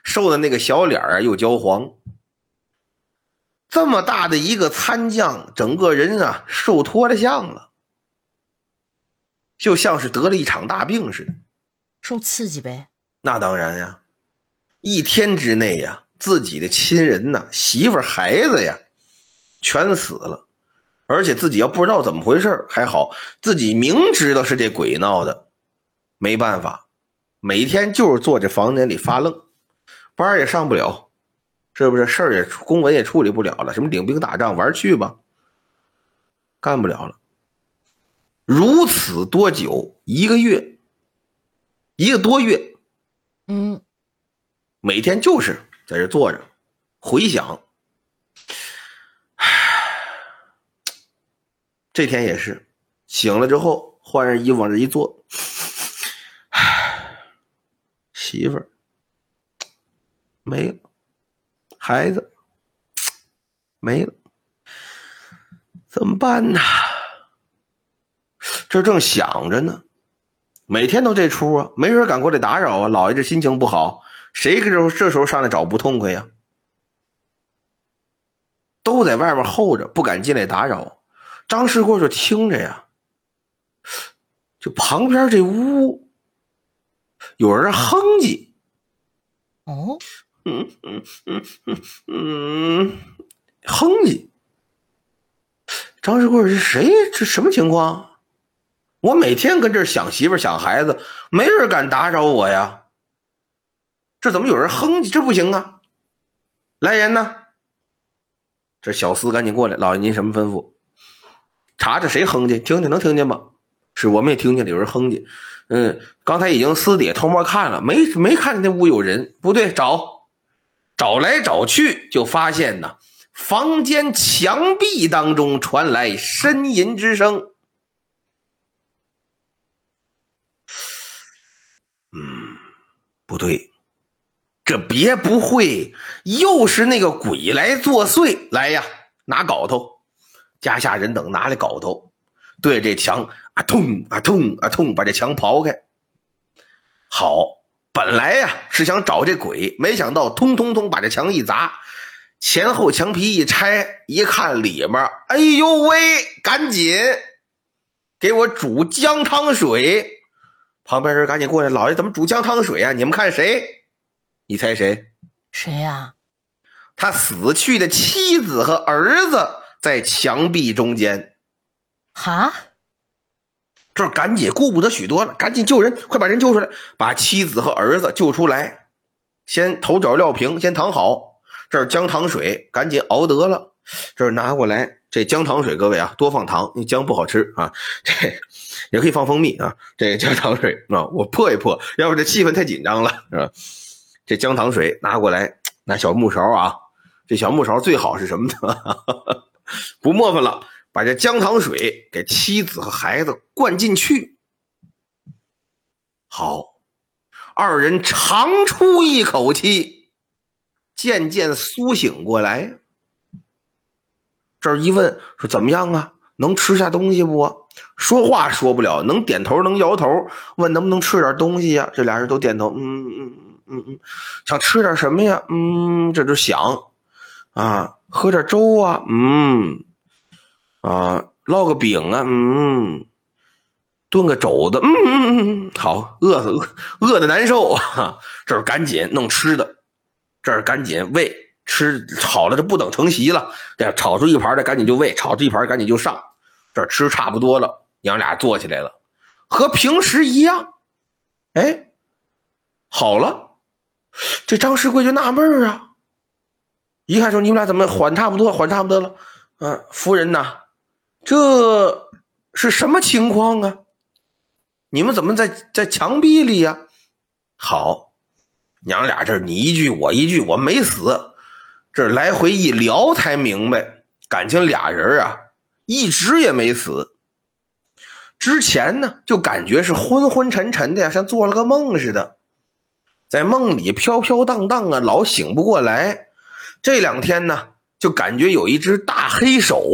瘦的那个小脸儿又焦黄。这么大的一个参将，整个人啊瘦脱了相了，就像是得了一场大病似的，受刺激呗。那当然呀，一天之内呀，自己的亲人呐、媳妇孩子呀，全死了，而且自己要不知道怎么回事还好，自己明知道是这鬼闹的，没办法，每天就是坐这房间里发愣，班也上不了。是不是事儿也公文也处理不了了？什么领兵打仗玩去吧，干不了了。如此多久？一个月，一个多月。嗯，每天就是在这坐着，回想。这天也是，醒了之后换上衣服往这一坐，媳妇儿没了。孩子没了，怎么办呢？这正想着呢，每天都这出啊，没人敢过来打扰啊。老爷这心情不好，谁这时候这时候上来找不痛快呀？都在外面候着，不敢进来打扰。张世贵就听着呀，就旁边这屋有人哼唧，哦。嗯嗯嗯嗯嗯，哼唧。张世贵是谁？这什么情况？我每天跟这儿想媳妇想孩子，没人敢打扰我呀。这怎么有人哼唧？这不行啊！来人呐！这小厮赶紧过来，老爷您什么吩咐？查查谁哼唧，听听能听见吗？是我们也听见了，有人哼唧。嗯，刚才已经私底下偷摸看了，没没看见那屋有人。不对，找找来找去，就发现呢，房间墙壁当中传来呻吟之声。嗯，不对，这别不会又是那个鬼来作祟？来呀，拿镐头，家下人等拿来镐头，对这墙啊痛啊痛啊痛，把这墙刨开。好，本来呀是想找这鬼，没想到通通通把这墙一砸，前后墙皮一拆，一看里面，哎呦喂，赶紧给我煮姜汤水。旁边人赶紧过来，老爷怎么煮姜汤水啊？你们看谁？你猜谁？谁呀？他死去的妻子和儿子在墙壁中间。哈？这赶紧顾不得许多了，赶紧救人，快把人救出来，把妻子和儿子救出来。先头脚撂平，先躺好。这是姜糖水，赶紧熬得了。这是拿过来。这姜糖水，各位啊，多放糖，那姜不好吃啊。这 [LAUGHS] 也可以放蜂蜜啊。这姜糖水啊，我破一破，要不这气氛太紧张了，是吧？这姜糖水拿过来，拿小木勺啊，这小木勺最好是什么呢？[LAUGHS] 不磨蹭了，把这姜糖水给妻子和孩子灌进去。好，二人长出一口气，渐渐苏醒过来。这一问说怎么样啊？能吃下东西不？说话说不了，能点头能摇头。问能不能吃点东西呀？这俩人都点头，嗯嗯嗯嗯嗯，想吃点什么呀？嗯，这就想啊，喝点粥啊，嗯啊，烙个饼啊，嗯，炖个肘子，嗯嗯嗯，好，饿死饿饿的难受啊！这儿赶紧弄吃的，这儿赶紧喂。吃好了，这不等成席了。这炒出一盘来，赶紧就喂；炒出一盘，赶紧就上。这吃差不多了，娘俩坐起来了，和平时一样。哎，好了，这张世贵就纳闷啊，一看说：“你们俩怎么缓差不多，缓差不多了？”啊，夫人呐，这是什么情况啊？你们怎么在在墙壁里呀？好，娘俩这你一句我一句，我没死。这来回一聊才明白，感情俩人啊一直也没死。之前呢就感觉是昏昏沉沉的呀，像做了个梦似的，在梦里飘飘荡荡啊，老醒不过来。这两天呢就感觉有一只大黑手，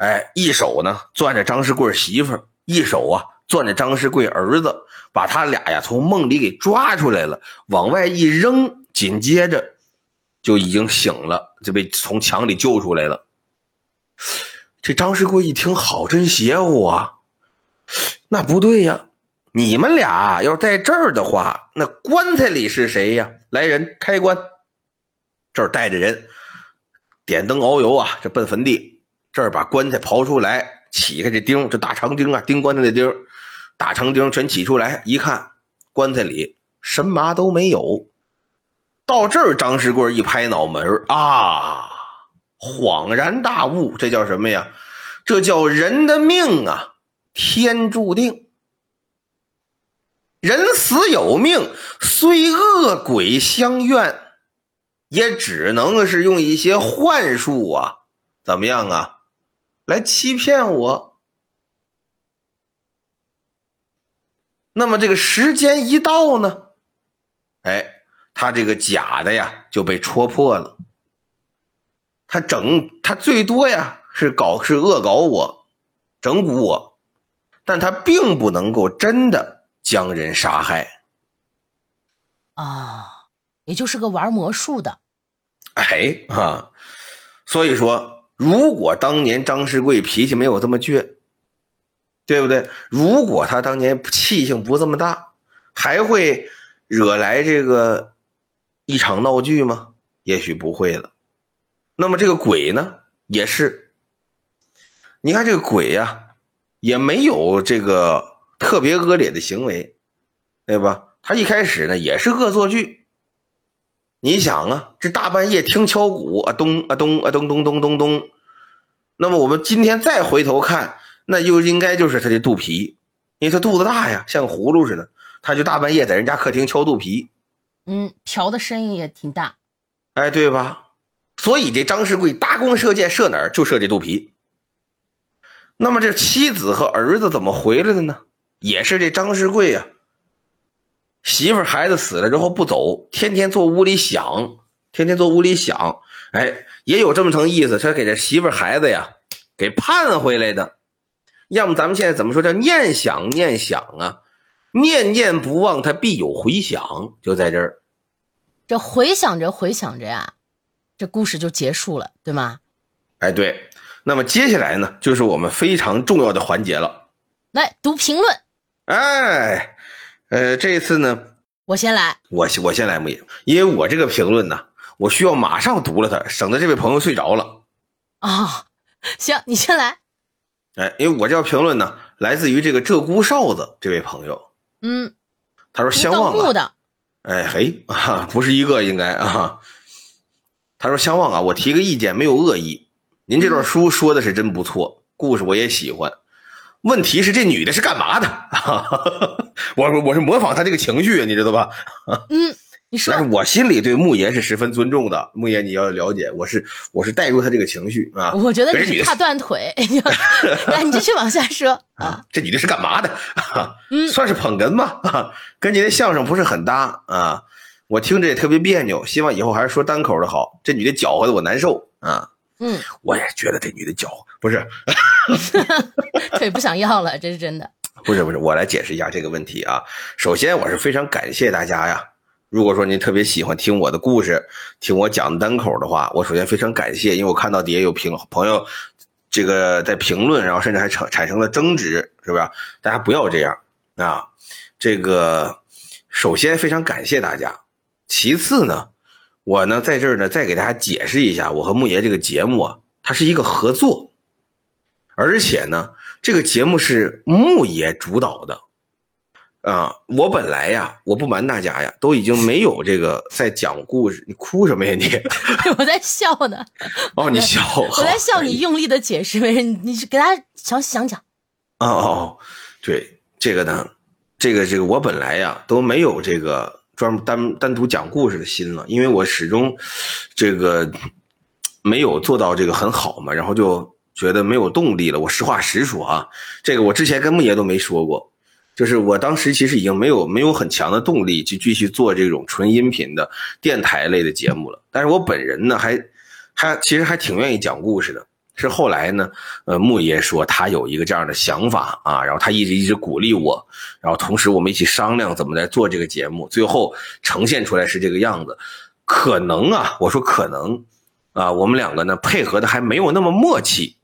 哎，一手呢攥着张世贵媳妇一手啊攥着张世贵儿子，把他俩呀从梦里给抓出来了，往外一扔，紧接着。就已经醒了，就被从墙里救出来了。这张世贵一听，好真邪乎啊！那不对呀，你们俩要在这儿的话，那棺材里是谁呀？来人，开棺！这儿带着人，点灯熬油啊，这奔坟地。这儿把棺材刨出来，起开这钉，这大长钉啊，钉棺材的钉，大长钉全起出来，一看，棺材里什么都没有。到这儿，张世贵一拍脑门啊，恍然大悟，这叫什么呀？这叫人的命啊，天注定。人死有命，虽恶鬼相怨，也只能是用一些幻术啊，怎么样啊，来欺骗我。那么这个时间一到呢，哎。他这个假的呀就被戳破了。他整他最多呀是搞是恶搞我，整蛊我，但他并不能够真的将人杀害。啊，也就是个玩魔术的。哎啊，所以说，如果当年张世贵脾气没有这么倔，对不对？如果他当年气性不这么大，还会惹来这个。一场闹剧吗？也许不会了。那么这个鬼呢？也是。你看这个鬼呀，也没有这个特别恶劣的行为，对吧？他一开始呢也是恶作剧。你想啊，这大半夜听敲鼓啊，咚啊咚啊咚咚咚咚咚。那么我们今天再回头看，那就应该就是他的肚皮，因为他肚子大呀，像葫芦似的，他就大半夜在人家客厅敲肚皮。嗯，瓢的声音也挺大。哎，对吧？所以这张世贵搭弓射箭射哪儿就射这肚皮。那么这妻子和儿子怎么回来的呢？也是这张世贵呀，媳妇孩子死了之后不走，天天坐屋里想，天天坐屋里想，哎，也有这么层意思，他给这媳妇孩子呀给盼回来的。要么咱们现在怎么说叫念想念想啊？念念不忘，他必有回响，就在这儿。这回想着回想着呀，这故事就结束了，对吗？哎，对。那么接下来呢，就是我们非常重要的环节了。来读评论。哎，呃，这一次呢，我先来。我我先来木野，因为我这个评论呢，我需要马上读了它，省得这位朋友睡着了。啊，行，你先来。哎，因为我这条评论呢，来自于这个鹧鸪哨子这位朋友。嗯，他说相望啊。的。哎嘿啊，不是一个应该啊。他说相望啊，我提个意见，没有恶意。您这段书说的是真不错，故事我也喜欢。问题是这女的是干嘛的？[LAUGHS] 我我是模仿她这个情绪，你知道吧？嗯，你说。但是我心里对穆爷是十分尊重的。穆爷，你要了解，我是我是带入他这个情绪啊。我觉得你是怕断腿。[LAUGHS] 来，[LAUGHS] 你继续往下说啊。这女的是干嘛的？嗯，算是捧哏吧，跟您的相声不是很搭啊。我听着也特别别扭，希望以后还是说单口的好。这女的搅和的我难受啊。嗯，我也觉得这女的脚不是，[LAUGHS] 腿不想要了，这是真的。[LAUGHS] 不是不是，我来解释一下这个问题啊。首先，我是非常感谢大家呀。如果说您特别喜欢听我的故事，听我讲单口的话，我首先非常感谢，因为我看到底下有评朋友这个在评论，然后甚至还产产生了争执，是不是？大家不要这样啊。这个首先非常感谢大家，其次呢。我呢，在这儿呢，再给大家解释一下，我和木爷这个节目啊，它是一个合作，而且呢，这个节目是木爷主导的，啊，我本来呀，我不瞒大家呀，都已经没有这个在讲故事，你哭什么呀你？[LAUGHS] 我在笑呢。哦，你笑。我在笑你用力的解释，没事，你是给大家详细讲讲。哦哦，对，这个呢，这个这个，我本来呀都没有这个。专门单单独讲故事的心了，因为我始终这个没有做到这个很好嘛，然后就觉得没有动力了。我实话实说啊，这个我之前跟木爷都没说过，就是我当时其实已经没有没有很强的动力去继续做这种纯音频的电台类的节目了。但是我本人呢，还还其实还挺愿意讲故事的。是后来呢，呃，木爷说他有一个这样的想法啊，然后他一直一直鼓励我，然后同时我们一起商量怎么来做这个节目，最后呈现出来是这个样子。可能啊，我说可能啊，我们两个呢配合的还没有那么默契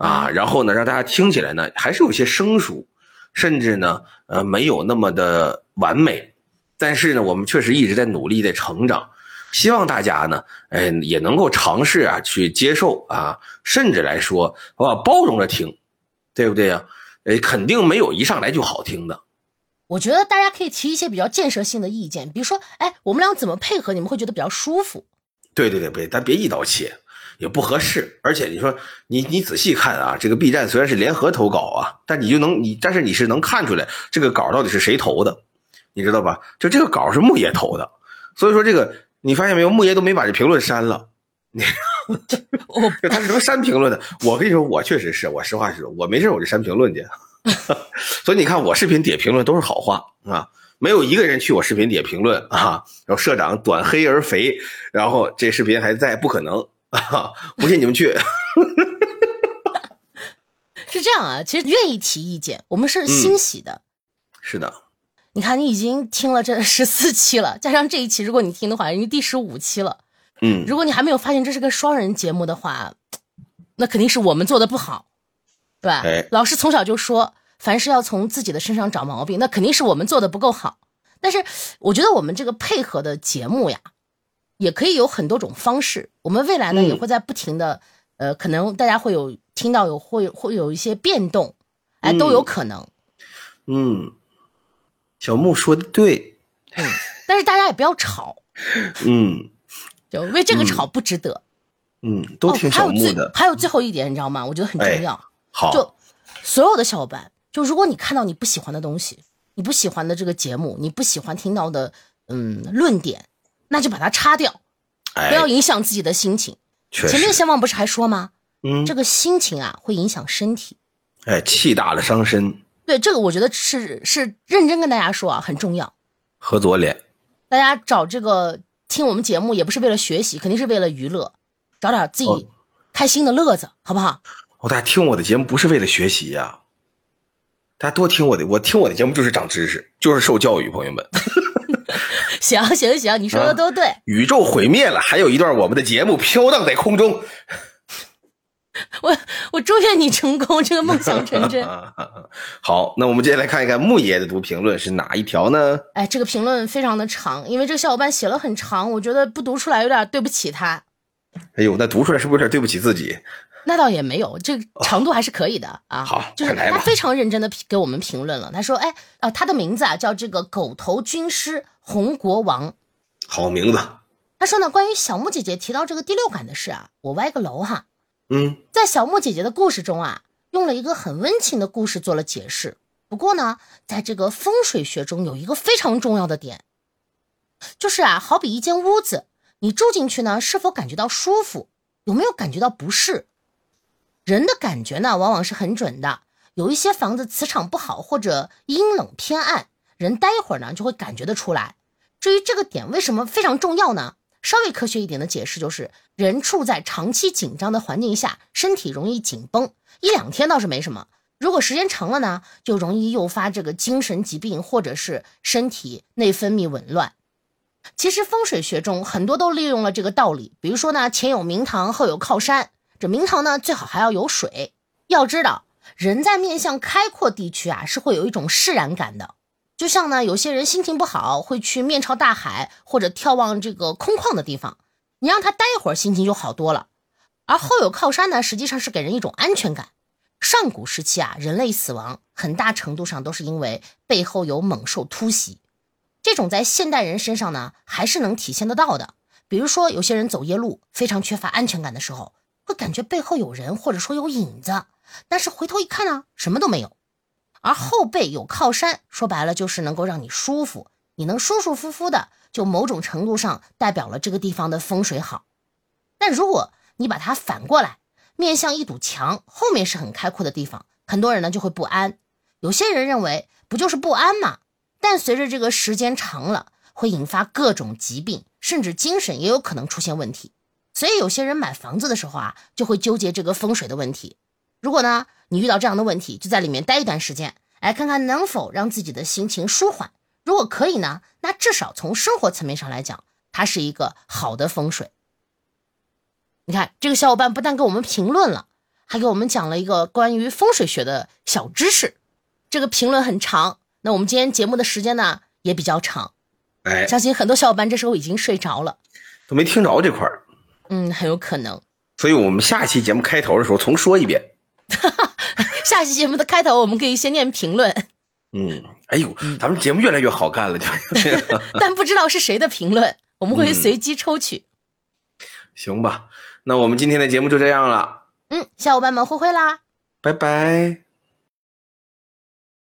啊，然后呢让大家听起来呢还是有些生疏，甚至呢呃没有那么的完美，但是呢我们确实一直在努力在成长。希望大家呢，哎，也能够尝试啊，去接受啊，甚至来说，啊，包容着听，对不对呀？哎，肯定没有一上来就好听的。我觉得大家可以提一些比较建设性的意见，比如说，哎，我们俩怎么配合，你们会觉得比较舒服？对对对，别，咱别一刀切，也不合适。而且你说，你你仔细看啊，这个 B 站虽然是联合投稿啊，但你就能你，但是你是能看出来这个稿到底是谁投的，你知道吧？就这个稿是木爷投的，所以说这个。你发现没有，木爷都没把这评论删了。你，[LAUGHS] 他是能删评论的。我跟你说，我确实是我实话实说，我没事我就删评论去。[LAUGHS] 所以你看，我视频底下评论都是好话啊，没有一个人去我视频底下评论啊。然后社长短黑而肥，然后这视频还在，不可能啊！[LAUGHS] 不信你们去。[LAUGHS] 是这样啊，其实愿意提意见，我们是欣喜的。是的。你看，你已经听了这十四期了，加上这一期，如果你听的话，已经第十五期了。嗯，如果你还没有发现这是个双人节目的话，那肯定是我们做的不好，对吧？老师从小就说，凡事要从自己的身上找毛病，那肯定是我们做的不够好。但是，我觉得我们这个配合的节目呀，也可以有很多种方式。我们未来呢，也会在不停的，呃，可能大家会有听到有会会有一些变动。哎，都有可能。嗯，小木说的对。嗯，但是大家也不要吵。[LAUGHS] 嗯，就为这个吵不值得。嗯，都听小木的。还有最后一点，你知道吗？我觉得很重要。好，就所有的小伙伴，就如果你看到你不喜欢的东西，你不喜欢的这个节目，你不喜欢听到的嗯论点，那就把它擦掉，不要影响自己的心情。前面先王不是还说吗？嗯，这个心情啊会影响身体。哎，气大了伤身。对，这个我觉得是是认真跟大家说啊，很重要。喝左脸。大家找这个听我们节目也不是为了学习，肯定是为了娱乐，找点自己开心的乐子，好不好？哦，大家听我的节目不是为了学习呀，大家多听我的，我听我的节目就是长知识，就是受教育，朋友们。[LAUGHS] 行行行，你说的都对。宇宙毁灭了，还有一段我们的节目飘荡在空中。[LAUGHS] 我我祝愿你成功，这个梦想成真。[LAUGHS] 好，那我们接下来看一看木爷的读评论是哪一条呢？哎，这个评论非常的长，因为这个小伙伴写了很长，我觉得不读出来有点对不起他。哎呦，那读出来是不是有点对不起自己？那倒也没有，这长度还是可以的啊。好，就是他非常认真的给我们评论了。他说：“哎啊，他的名字啊叫这个狗头军师红国王，好名字。”他说呢，关于小木姐姐提到这个第六感的事啊，我歪个楼哈。嗯，在小木姐姐的故事中啊，用了一个很温情的故事做了解释。不过呢，在这个风水学中有一个非常重要的点，就是啊，好比一间屋子，你住进去呢，是否感觉到舒服，有没有感觉到不适？人的感觉呢，往往是很准的。有一些房子磁场不好或者阴冷偏暗，人待一会儿呢，就会感觉得出来。至于这个点为什么非常重要呢？稍微科学一点的解释就是，人处在长期紧张的环境下，身体容易紧绷。一两天倒是没什么，如果时间长了呢，就容易诱发这个精神疾病，或者是身体内分泌紊乱。其实风水学中很多都利用了这个道理，比如说呢，前有明堂，后有靠山，这明堂呢最好还要有水。要知道，人在面向开阔地区啊，是会有一种释然感的。就像呢，有些人心情不好，会去面朝大海或者眺望这个空旷的地方，你让他待一会儿，心情就好多了。而后有靠山呢，实际上是给人一种安全感。上古时期啊，人类死亡很大程度上都是因为背后有猛兽突袭，这种在现代人身上呢，还是能体现得到的。比如说，有些人走夜路非常缺乏安全感的时候，会感觉背后有人，或者说有影子，但是回头一看呢，什么都没有。而后背有靠山，说白了就是能够让你舒服，你能舒舒服服的，就某种程度上代表了这个地方的风水好。但如果你把它反过来，面向一堵墙，后面是很开阔的地方，很多人呢就会不安。有些人认为不就是不安吗？但随着这个时间长了，会引发各种疾病，甚至精神也有可能出现问题。所以有些人买房子的时候啊，就会纠结这个风水的问题。如果呢，你遇到这样的问题，就在里面待一段时间，哎，看看能否让自己的心情舒缓。如果可以呢，那至少从生活层面上来讲，它是一个好的风水。你看，这个小伙伴不但给我们评论了，还给我们讲了一个关于风水学的小知识。这个评论很长，那我们今天节目的时间呢也比较长，哎，相信很多小伙伴这时候已经睡着了，都没听着这块儿。嗯，很有可能。所以我们下期节目开头的时候重说一遍。[LAUGHS] 下期节目的开头，我们可以先念评论。嗯，哎呦，咱们节目越来越好干了，就。[LAUGHS] 但不知道是谁的评论，我们会随机抽取。行吧，那我们今天的节目就这样了。嗯，小伙伴们，挥挥啦，拜拜。